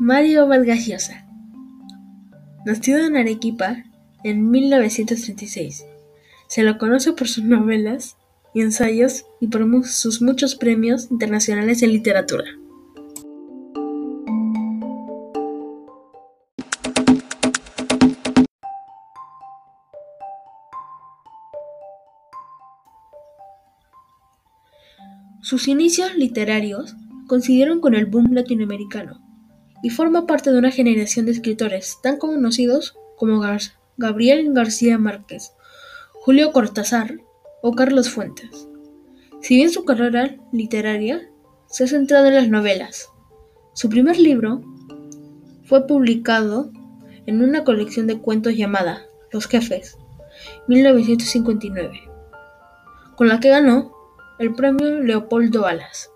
Mario Vargas Llosa. Nacido en Arequipa en 1936, se lo conoce por sus novelas y ensayos y por sus muchos premios internacionales en literatura. Sus inicios literarios coincidieron con el boom latinoamericano y forma parte de una generación de escritores tan conocidos como Gabriel García Márquez, Julio Cortázar o Carlos Fuentes. Si bien su carrera literaria se ha centrado en las novelas, su primer libro fue publicado en una colección de cuentos llamada Los Jefes, 1959, con la que ganó el premio Leopoldo Alas.